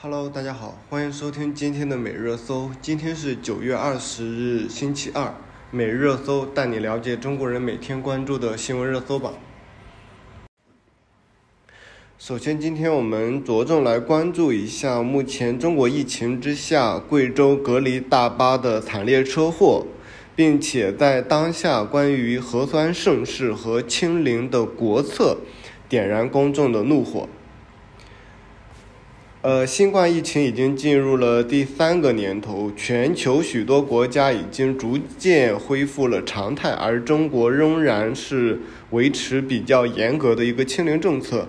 Hello，大家好，欢迎收听今天的每日热搜。今天是九月二十日，星期二。每日热搜带你了解中国人每天关注的新闻热搜榜。首先，今天我们着重来关注一下目前中国疫情之下贵州隔离大巴的惨烈车祸，并且在当下关于核酸盛世和清零的国策，点燃公众的怒火。呃，新冠疫情已经进入了第三个年头，全球许多国家已经逐渐恢复了常态，而中国仍然是维持比较严格的一个清零政策。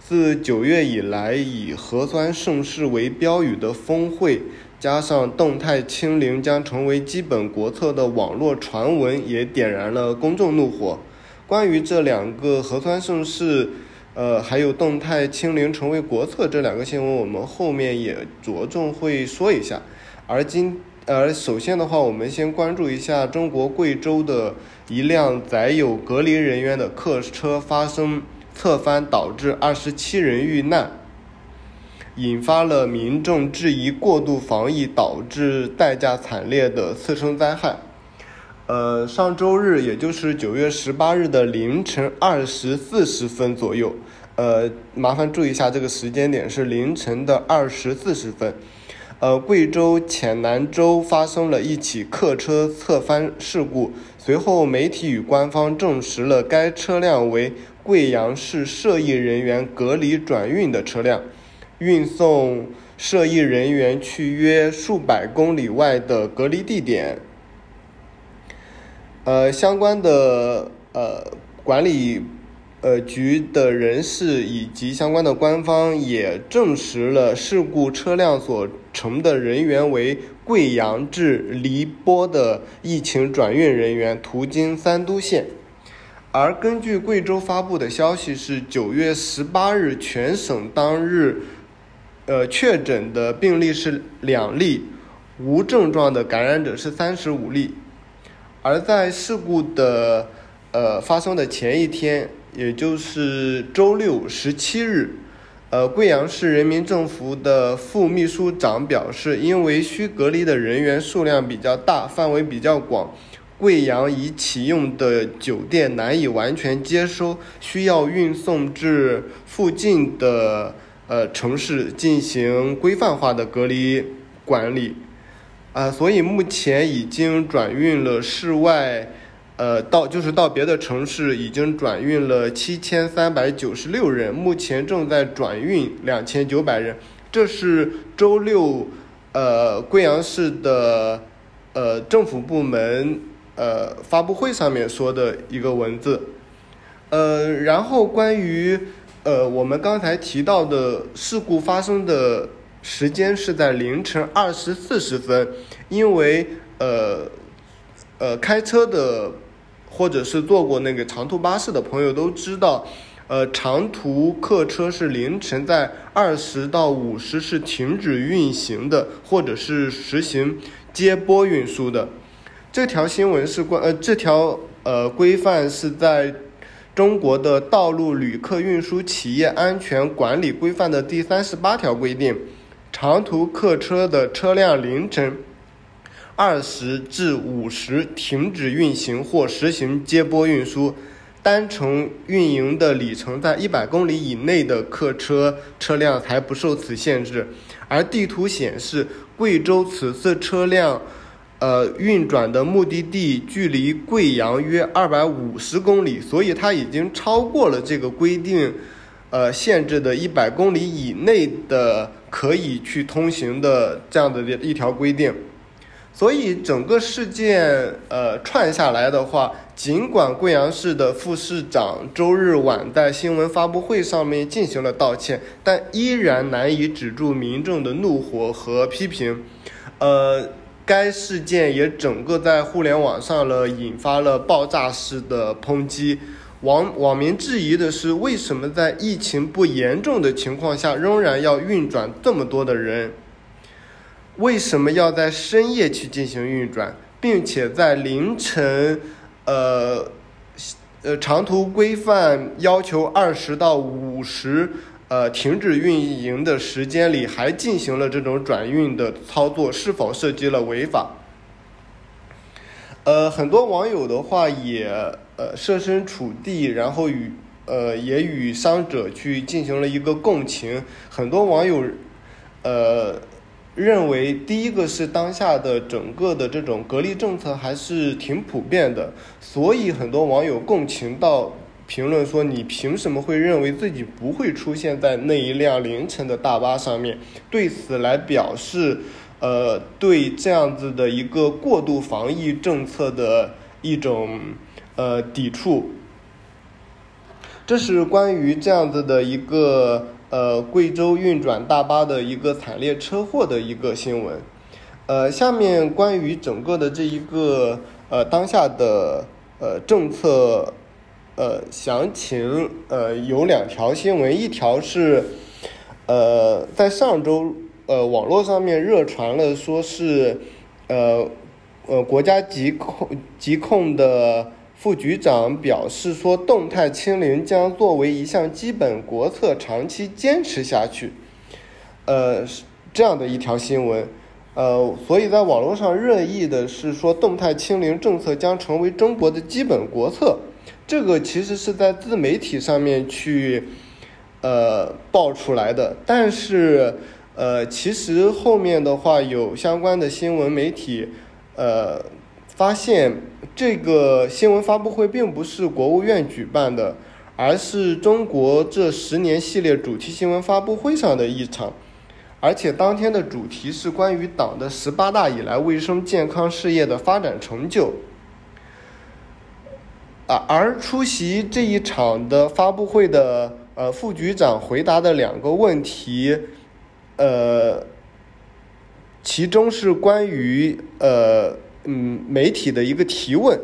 自九月以来，以核酸盛世为标语的峰会，加上动态清零将成为基本国策的网络传闻，也点燃了公众怒火。关于这两个核酸盛世，呃，还有动态清零成为国策这两个新闻，我们后面也着重会说一下。而今，而首先的话，我们先关注一下中国贵州的一辆载有隔离人员的客车发生侧翻，导致二十七人遇难，引发了民众质疑过度防疫导致代价惨烈的次生灾害。呃，上周日，也就是九月十八日的凌晨二时四十分左右，呃，麻烦注意一下这个时间点是凌晨的二时四十分。呃，贵州黔南州发生了一起客车侧翻事故，随后媒体与官方证实了该车辆为贵阳市涉疫人员隔离转运的车辆，运送涉疫人员去约数百公里外的隔离地点。呃，相关的呃管理呃局的人士以及相关的官方也证实了事故车辆所乘的人员为贵阳至黎波的疫情转运人员，途经三都县。而根据贵州发布的消息是，九月十八日全省当日呃确诊的病例是两例，无症状的感染者是三十五例。而在事故的呃发生的前一天，也就是周六十七日，呃，贵阳市人民政府的副秘书长表示，因为需隔离的人员数量比较大，范围比较广，贵阳已启用的酒店难以完全接收，需要运送至附近的呃城市进行规范化的隔离管理。啊，所以目前已经转运了室外，呃，到就是到别的城市已经转运了七千三百九十六人，目前正在转运两千九百人。这是周六，呃，贵阳市的呃政府部门呃发布会上面说的一个文字。呃，然后关于呃我们刚才提到的事故发生的。时间是在凌晨二时四十分，因为呃呃开车的或者是坐过那个长途巴士的朋友都知道，呃长途客车是凌晨在二十到五十是停止运行的，或者是实行接驳运输的。这条新闻是关呃这条呃规范是在中国的道路旅客运输企业安全管理规范的第三十八条规定。长途客车的车辆凌晨二十至五十停止运行或实行接驳运输，单程运营的里程在一百公里以内的客车车辆才不受此限制。而地图显示，贵州此次车辆，呃，运转的目的地距离贵阳约二百五十公里，所以它已经超过了这个规定。呃，限制的一百公里以内的可以去通行的这样的一条规定，所以整个事件呃串下来的话，尽管贵阳市的副市长周日晚在新闻发布会上面进行了道歉，但依然难以止住民众的怒火和批评。呃，该事件也整个在互联网上了引发了爆炸式的抨击。网网民质疑的是，为什么在疫情不严重的情况下，仍然要运转这么多的人？为什么要在深夜去进行运转，并且在凌晨，呃，呃，长途规范要求二十到五十，呃停止运营的时间里还进行了这种转运的操作，是否涉及了违法？呃，很多网友的话也呃设身处地，然后与呃也与伤者去进行了一个共情。很多网友呃认为，第一个是当下的整个的这种隔离政策还是挺普遍的，所以很多网友共情到评论说：“你凭什么会认为自己不会出现在那一辆凌晨的大巴上面？”对此来表示。呃，对这样子的一个过度防疫政策的一种呃抵触，这是关于这样子的一个呃贵州运转大巴的一个惨烈车祸的一个新闻。呃，下面关于整个的这一个呃当下的呃政策呃详情呃有两条新闻，一条是呃在上周。呃，网络上面热传了，说是，呃，呃，国家疾控疾控的副局长表示说，动态清零将作为一项基本国策长期坚持下去，呃，这样的一条新闻，呃，所以在网络上热议的是说，动态清零政策将成为中国的基本国策，这个其实是在自媒体上面去，呃，爆出来的，但是。呃，其实后面的话有相关的新闻媒体，呃，发现这个新闻发布会并不是国务院举办的，而是中国这十年系列主题新闻发布会上的一场，而且当天的主题是关于党的十八大以来卫生健康事业的发展成就，啊，而出席这一场的发布会的呃副局长回答的两个问题。呃，其中是关于呃嗯媒体的一个提问，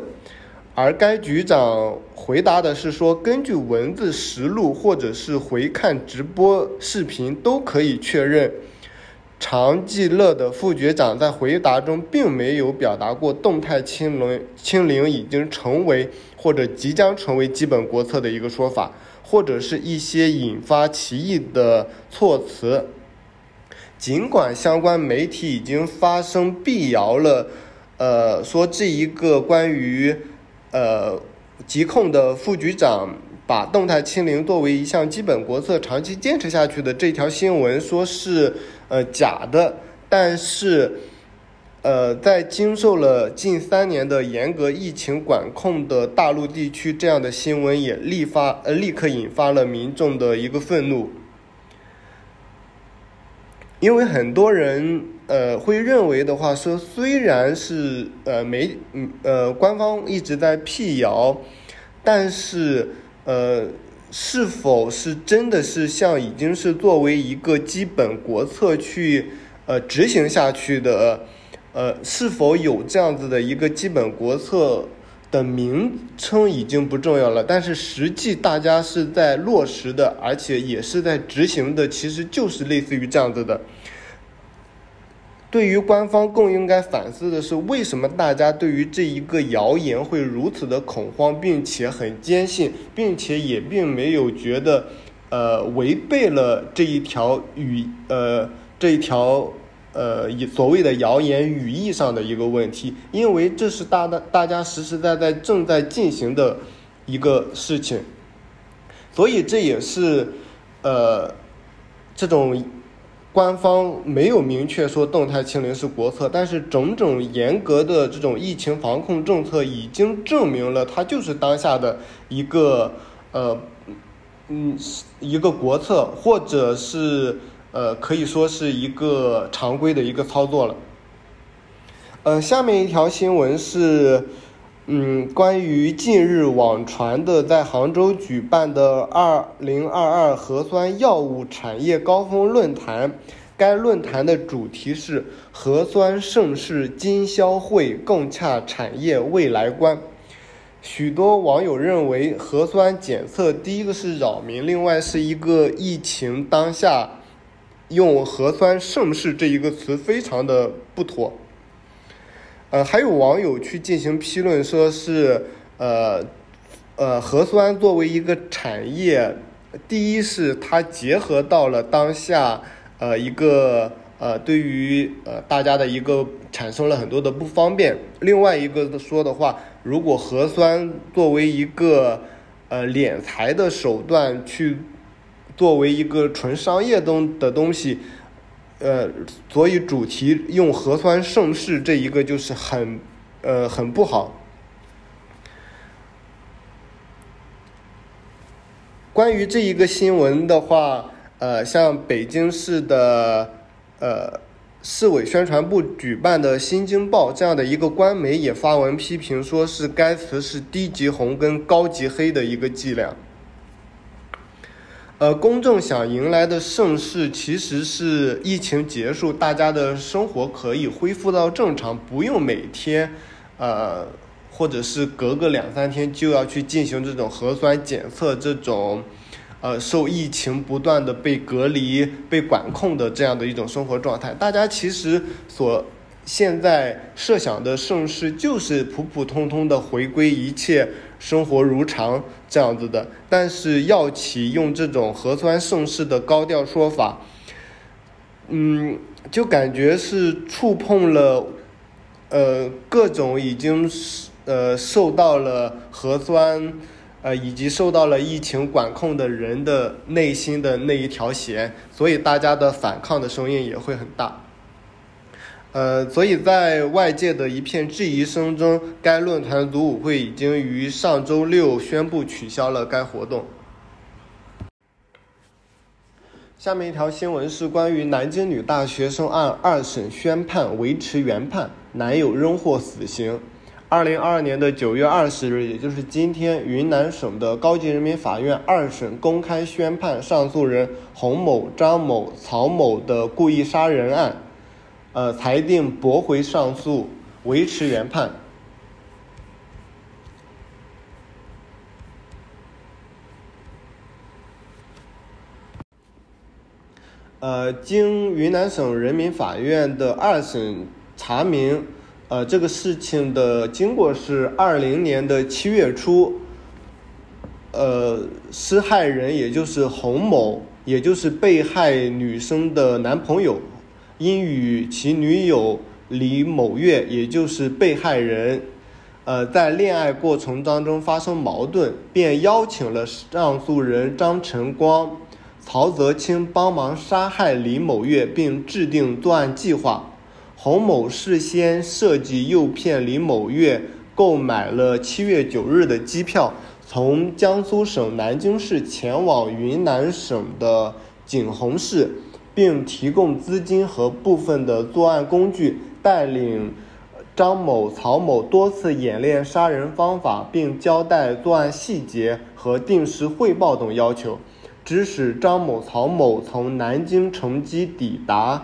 而该局长回答的是说，根据文字实录或者是回看直播视频都可以确认，常继乐的副局长在回答中并没有表达过动态清零清零已经成为或者即将成为基本国策的一个说法，或者是一些引发歧义的措辞。尽管相关媒体已经发声辟谣了，呃，说这一个关于呃疾控的副局长把动态清零作为一项基本国策长期坚持下去的这条新闻说是呃假的，但是呃在经受了近三年的严格疫情管控的大陆地区，这样的新闻也立发呃立刻引发了民众的一个愤怒。因为很多人呃会认为的话说，虽然是呃媒嗯呃官方一直在辟谣，但是呃是否是真的是像已经是作为一个基本国策去呃执行下去的，呃是否有这样子的一个基本国策？的名称已经不重要了，但是实际大家是在落实的，而且也是在执行的，其实就是类似于这样子的。对于官方更应该反思的是，为什么大家对于这一个谣言会如此的恐慌，并且很坚信，并且也并没有觉得，呃，违背了这一条语，呃，这一条。呃，所谓的谣言语义上的一个问题，因为这是大大大家实实在在正在进行的一个事情，所以这也是呃这种官方没有明确说动态清零是国策，但是种种严格的这种疫情防控政策已经证明了它就是当下的一个呃嗯一个国策，或者是。呃，可以说是一个常规的一个操作了。呃，下面一条新闻是，嗯，关于近日网传的在杭州举办的二零二二核酸药物产业高峰论坛。该论坛的主题是“核酸盛世今宵会，共洽产业未来观”。许多网友认为，核酸检测第一个是扰民，另外是一个疫情当下。用“核酸盛世”这一个词非常的不妥。呃，还有网友去进行批论，说是呃呃，核酸作为一个产业，第一是它结合到了当下，呃，一个呃，对于呃大家的一个产生了很多的不方便。另外一个说的话，如果核酸作为一个呃敛财的手段去作为一个纯商业东的东西，呃，所以主题用核酸盛世这一个就是很呃很不好。关于这一个新闻的话，呃，像北京市的呃市委宣传部举办的《新京报》这样的一个官媒也发文批评，说是该词是低级红跟高级黑的一个伎俩。呃，公众想迎来的盛世其实是疫情结束，大家的生活可以恢复到正常，不用每天，呃。或者是隔个两三天就要去进行这种核酸检测，这种，呃，受疫情不断的被隔离、被管控的这样的一种生活状态。大家其实所现在设想的盛世，就是普普通通的回归一切生活如常这样子的。但是药企用这种核酸盛世的高调说法，嗯，就感觉是触碰了，呃，各种已经。呃，受到了核酸，呃，以及受到了疫情管控的人的内心的那一条弦，所以大家的反抗的声音也会很大。呃，所以在外界的一片质疑声中，该论坛组委会已经于上周六宣布取消了该活动。下面一条新闻是关于南京女大学生案二审宣判维持原判，男友仍获死刑。二零二二年的九月二十日，也就是今天，云南省的高级人民法院二审公开宣判上诉人洪某、张某、曹某的故意杀人案，呃，裁定驳回上诉，维持原判。呃，经云南省人民法院的二审查明。呃，这个事情的经过是二零年的七月初，呃，施害人也就是洪某，也就是被害女生的男朋友，因与其女友李某月，也就是被害人，呃，在恋爱过程当中发生矛盾，便邀请了上诉人张晨光、曹泽清帮忙杀害李某月，并制定作案计划。洪某事先设计诱骗李某月购买了七月九日的机票，从江苏省南京市前往云南省的景洪市，并提供资金和部分的作案工具，带领张某、曹某多次演练杀人方法，并交代作案细节和定时汇报等要求，指使张某、曹某从南京乘机抵达，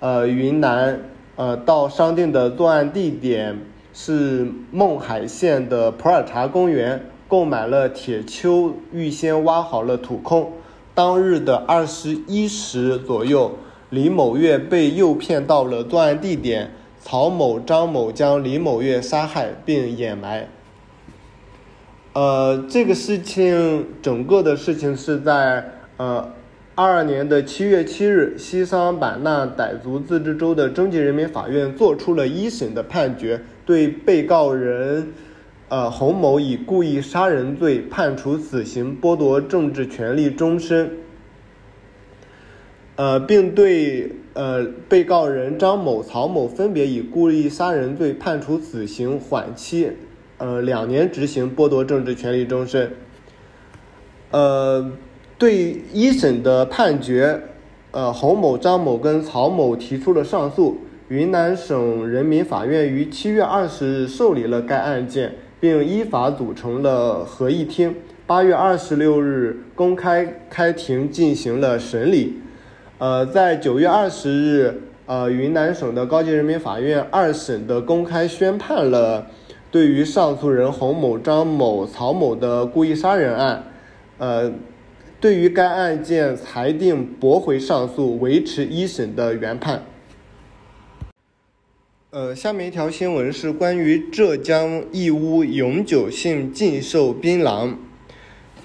呃，云南。呃，到商定的作案地点是勐海县的普洱茶公园，购买了铁锹，预先挖好了土坑。当日的二十一时左右，李某月被诱骗到了作案地点，曹某、张某将李某月杀害并掩埋。呃，这个事情，整个的事情是在呃。二二年的七月七日，西双版纳傣族自治州的中级人民法院作出了一审的判决，对被告人，呃洪某以故意杀人罪判处死刑，剥夺政治权利终身。呃，并对呃被告人张某、曹某分别以故意杀人罪判处死刑缓期，呃两年执行，剥夺政治权利终身。呃。对一审的判决，呃，洪某、张某跟曹某提出了上诉。云南省人民法院于七月二十日受理了该案件，并依法组成了合议庭。八月二十六日公开开庭进行了审理。呃，在九月二十日，呃，云南省的高级人民法院二审的公开宣判了对于上诉人洪某、张某、曹某的故意杀人案，呃。对于该案件裁定驳回上诉，维持一审的原判。呃，下面一条新闻是关于浙江义乌永久性禁售槟榔。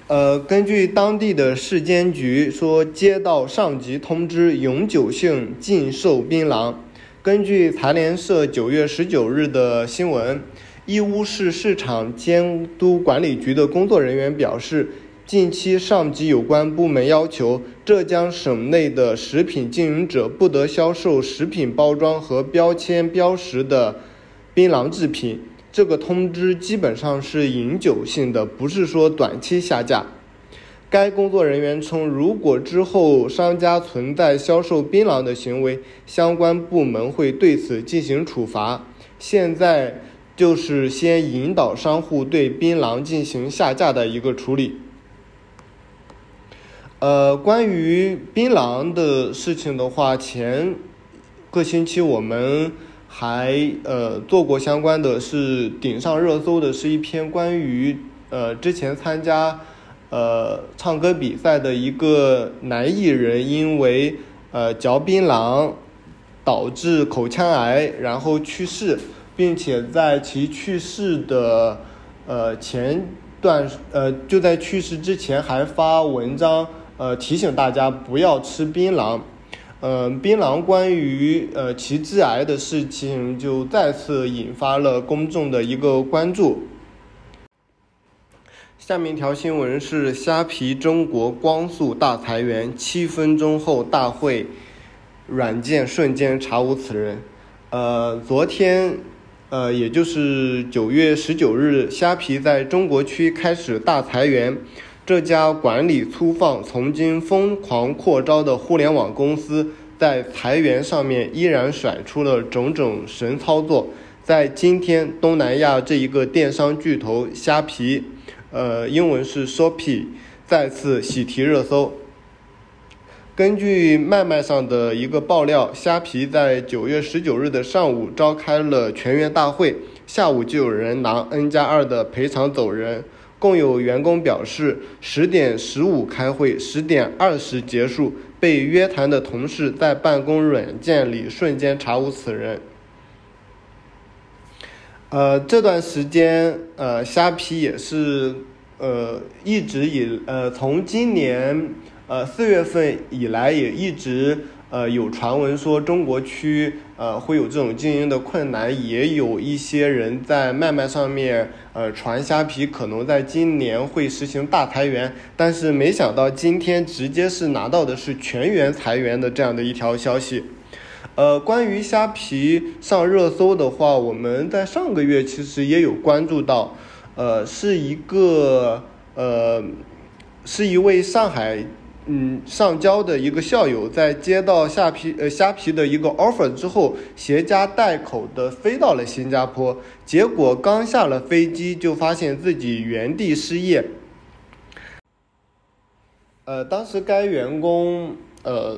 呃，根据当地的市监局说，接到上级通知，永久性禁售槟榔。根据财联社九月十九日的新闻，义乌市市场监督管理局的工作人员表示，近期上级有关部门要求浙江省内的食品经营者不得销售食品包装和标签标识的槟榔制品。这个通知基本上是永久性的，不是说短期下架。该工作人员称，如果之后商家存在销售槟榔的行为，相关部门会对此进行处罚。现在就是先引导商户对槟榔进行下架的一个处理。呃，关于槟榔的事情的话，前个星期我们。还呃做过相关的是顶上热搜的是一篇关于呃之前参加呃唱歌比赛的一个男艺人因为呃嚼槟榔导致口腔癌然后去世，并且在其去世的呃前段呃就在去世之前还发文章呃提醒大家不要吃槟榔。嗯，槟榔关于呃其致癌的事情，就再次引发了公众的一个关注。下面一条新闻是：虾皮中国光速大裁员，七分钟后大会软件瞬间查无此人。呃，昨天，呃，也就是九月十九日，虾皮在中国区开始大裁员。这家管理粗放、曾经疯狂扩招的互联网公司，在裁员上面依然甩出了种种神操作。在今天，东南亚这一个电商巨头虾皮，呃，英文是 Shopee，再次喜提热搜。根据脉脉上的一个爆料，虾皮在九月十九日的上午召开了全员大会，下午就有人拿 N 加二的赔偿走人。共有员工表示，十点十五开会，十点二十结束。被约谈的同事在办公软件里瞬间查无此人。呃，这段时间，呃，虾皮也是，呃，一直以，呃，从今年，呃，四月份以来，也一直。呃，有传闻说中国区呃会有这种经营的困难，也有一些人在卖卖上面呃传虾皮可能在今年会实行大裁员，但是没想到今天直接是拿到的是全员裁员的这样的一条消息。呃，关于虾皮上热搜的话，我们在上个月其实也有关注到，呃，是一个呃是一位上海。嗯，上交的一个校友在接到虾皮呃虾皮的一个 offer 之后，携家带口的飞到了新加坡，结果刚下了飞机就发现自己原地失业。呃，当时该员工呃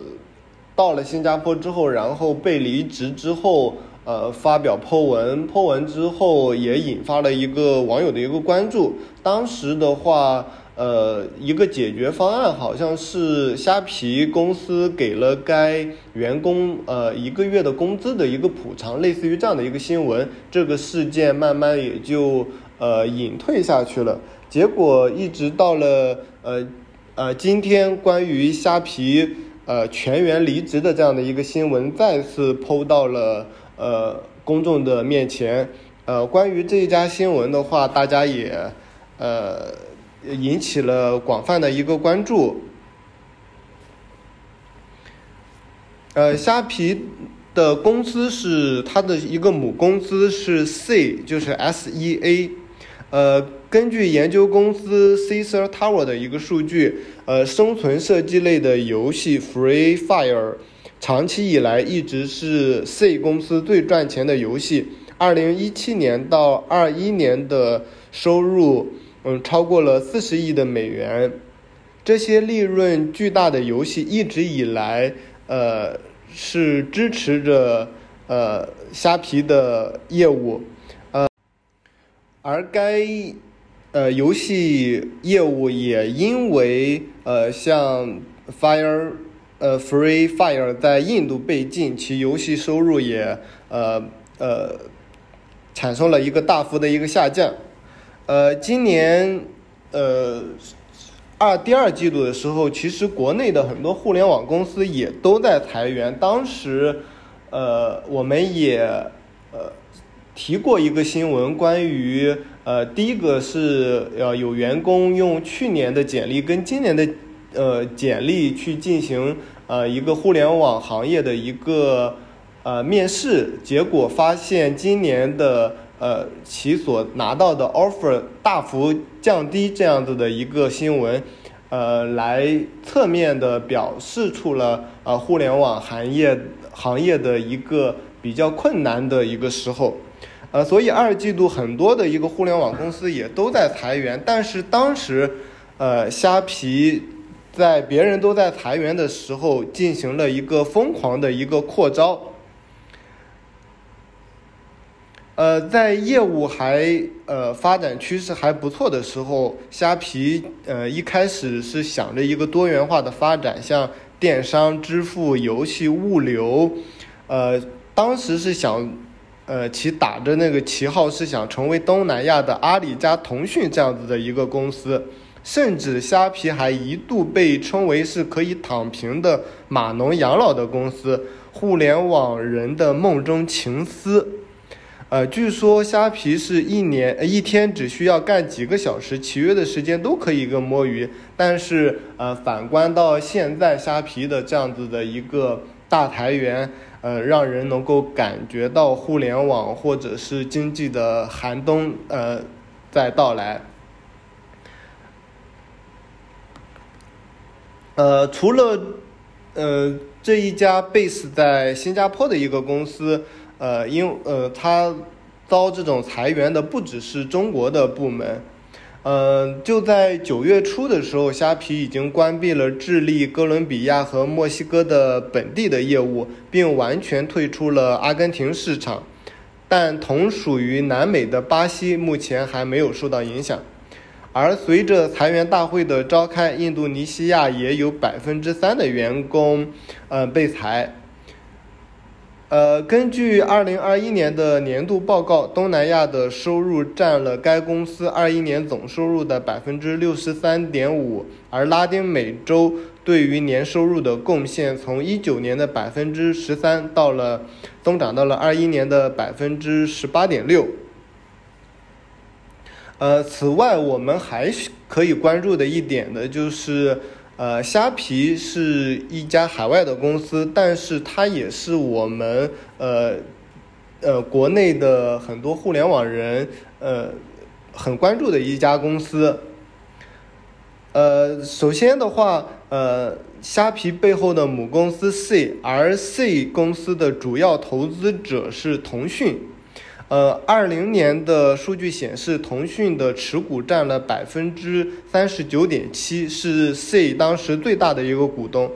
到了新加坡之后，然后被离职之后，呃发表 po 文，po 文之后也引发了一个网友的一个关注。当时的话。呃，一个解决方案好像是虾皮公司给了该员工呃一个月的工资的一个补偿，类似于这样的一个新闻。这个事件慢慢也就呃隐退下去了。结果一直到了呃呃今天，关于虾皮呃全员离职的这样的一个新闻再次抛到了呃公众的面前。呃，关于这一家新闻的话，大家也呃。引起了广泛的一个关注。呃，虾皮的公司是它的一个母公司是 C，就是 S E A。呃，根据研究公司 Cesar Tower 的一个数据，呃，生存射击类的游戏 Free Fire 长期以来一直是 C 公司最赚钱的游戏。二零一七年到二一年的收入。嗯，超过了四十亿的美元，这些利润巨大的游戏一直以来，呃，是支持着呃虾皮的业务，呃，而该呃游戏业务也因为呃像 Fire 呃 Free Fire 在印度被禁，其游戏收入也呃呃产生了一个大幅的一个下降。呃，今年，呃，二第二季度的时候，其实国内的很多互联网公司也都在裁员。当时，呃，我们也呃提过一个新闻，关于呃第一个是呃有员工用去年的简历跟今年的呃简历去进行呃一个互联网行业的一个呃面试，结果发现今年的。呃，其所拿到的 offer 大幅降低，这样子的一个新闻，呃，来侧面的表示出了呃互联网行业行业的一个比较困难的一个时候，呃，所以二季度很多的一个互联网公司也都在裁员，但是当时，呃，虾皮在别人都在裁员的时候，进行了一个疯狂的一个扩招。呃，在业务还呃发展趋势还不错的时候，虾皮呃一开始是想着一个多元化的发展，像电商、支付、游戏、物流，呃，当时是想，呃，其打着那个旗号是想成为东南亚的阿里加腾讯这样子的一个公司，甚至虾皮还一度被称为是可以躺平的码农养老的公司，互联网人的梦中情思。呃，据说虾皮是一年一天只需要干几个小时，其余的时间都可以一个摸鱼。但是，呃，反观到现在虾皮的这样子的一个大裁员，呃，让人能够感觉到互联网或者是经济的寒冬，呃，在到来。呃，除了呃这一家 base 在新加坡的一个公司。呃，因呃，他遭这种裁员的不只是中国的部门，嗯，就在九月初的时候，虾皮已经关闭了智利、哥伦比亚和墨西哥的本地的业务，并完全退出了阿根廷市场，但同属于南美的巴西目前还没有受到影响，而随着裁员大会的召开，印度尼西亚也有百分之三的员工，呃，被裁。呃，根据二零二一年的年度报告，东南亚的收入占了该公司二一年总收入的百分之六十三点五，而拉丁美洲对于年收入的贡献从一九年的百分之十三到了增长到了二一年的百分之十八点六。呃，此外，我们还可以关注的一点呢，就是。呃，虾皮是一家海外的公司，但是它也是我们呃呃国内的很多互联网人呃很关注的一家公司。呃，首先的话，呃，虾皮背后的母公司 C，而 C 公司的主要投资者是腾讯。呃，二零年的数据显示，腾讯的持股占了百分之三十九点七，是 C 当时最大的一个股东。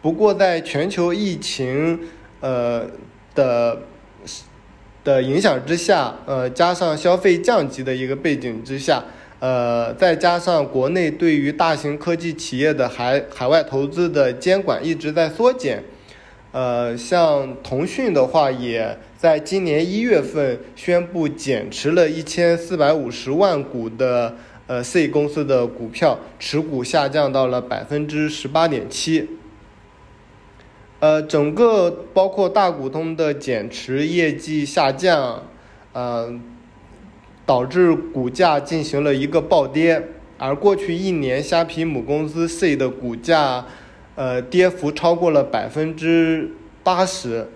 不过，在全球疫情呃的的影响之下，呃，加上消费降级的一个背景之下，呃，再加上国内对于大型科技企业的海海外投资的监管一直在缩减，呃，像腾讯的话也。在今年一月份宣布减持了一千四百五十万股的呃 C 公司的股票，持股下降到了百分之十八点七。呃，整个包括大股东的减持、业绩下降，呃，导致股价进行了一个暴跌。而过去一年，虾皮母公司 C 的股价，呃，跌幅超过了百分之八十。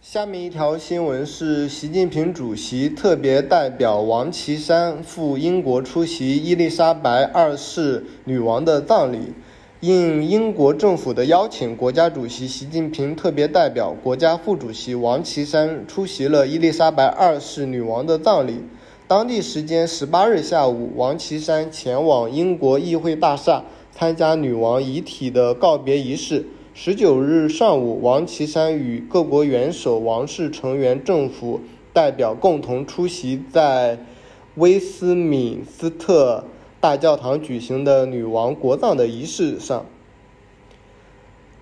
下面一条新闻是，习近平主席特别代表王岐山赴英国出席伊丽莎白二世女王的葬礼。应英国政府的邀请，国家主席习近平特别代表国家副主席王岐山出席了伊丽莎白二世女王的葬礼。当地时间十八日下午，王岐山前往英国议会大厦参加女王遗体的告别仪式。十九日上午，王岐山与各国元首、王室成员、政府代表共同出席在威斯敏斯特大教堂举行的女王国葬的仪式上。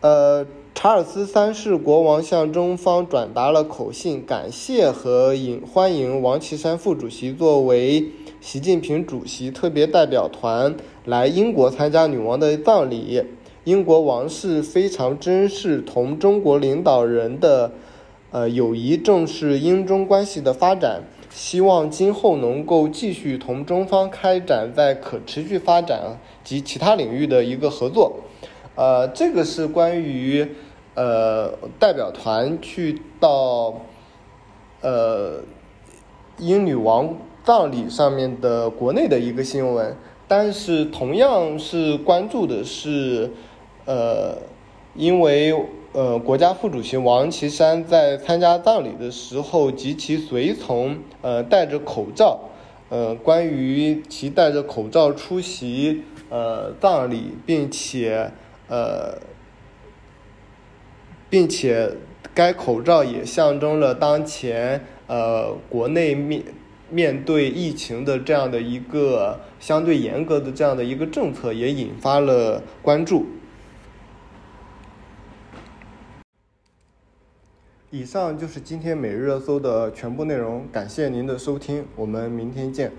呃，查尔斯三世国王向中方转达了口信，感谢和迎欢迎王岐山副主席作为习近平主席特别代表团来英国参加女王的葬礼。英国王室非常珍视同中国领导人的呃友谊，重视英中关系的发展，希望今后能够继续同中方开展在可持续发展及其他领域的一个合作。呃，这个是关于呃代表团去到呃英女王葬礼上面的国内的一个新闻，但是同样是关注的是呃，因为呃国家副主席王岐山在参加葬礼的时候及其随从呃戴着口罩，呃关于其戴着口罩出席呃葬礼，并且。呃，并且该口罩也象征了当前呃国内面面对疫情的这样的一个相对严格的这样的一个政策，也引发了关注。以上就是今天每日热搜的全部内容，感谢您的收听，我们明天见。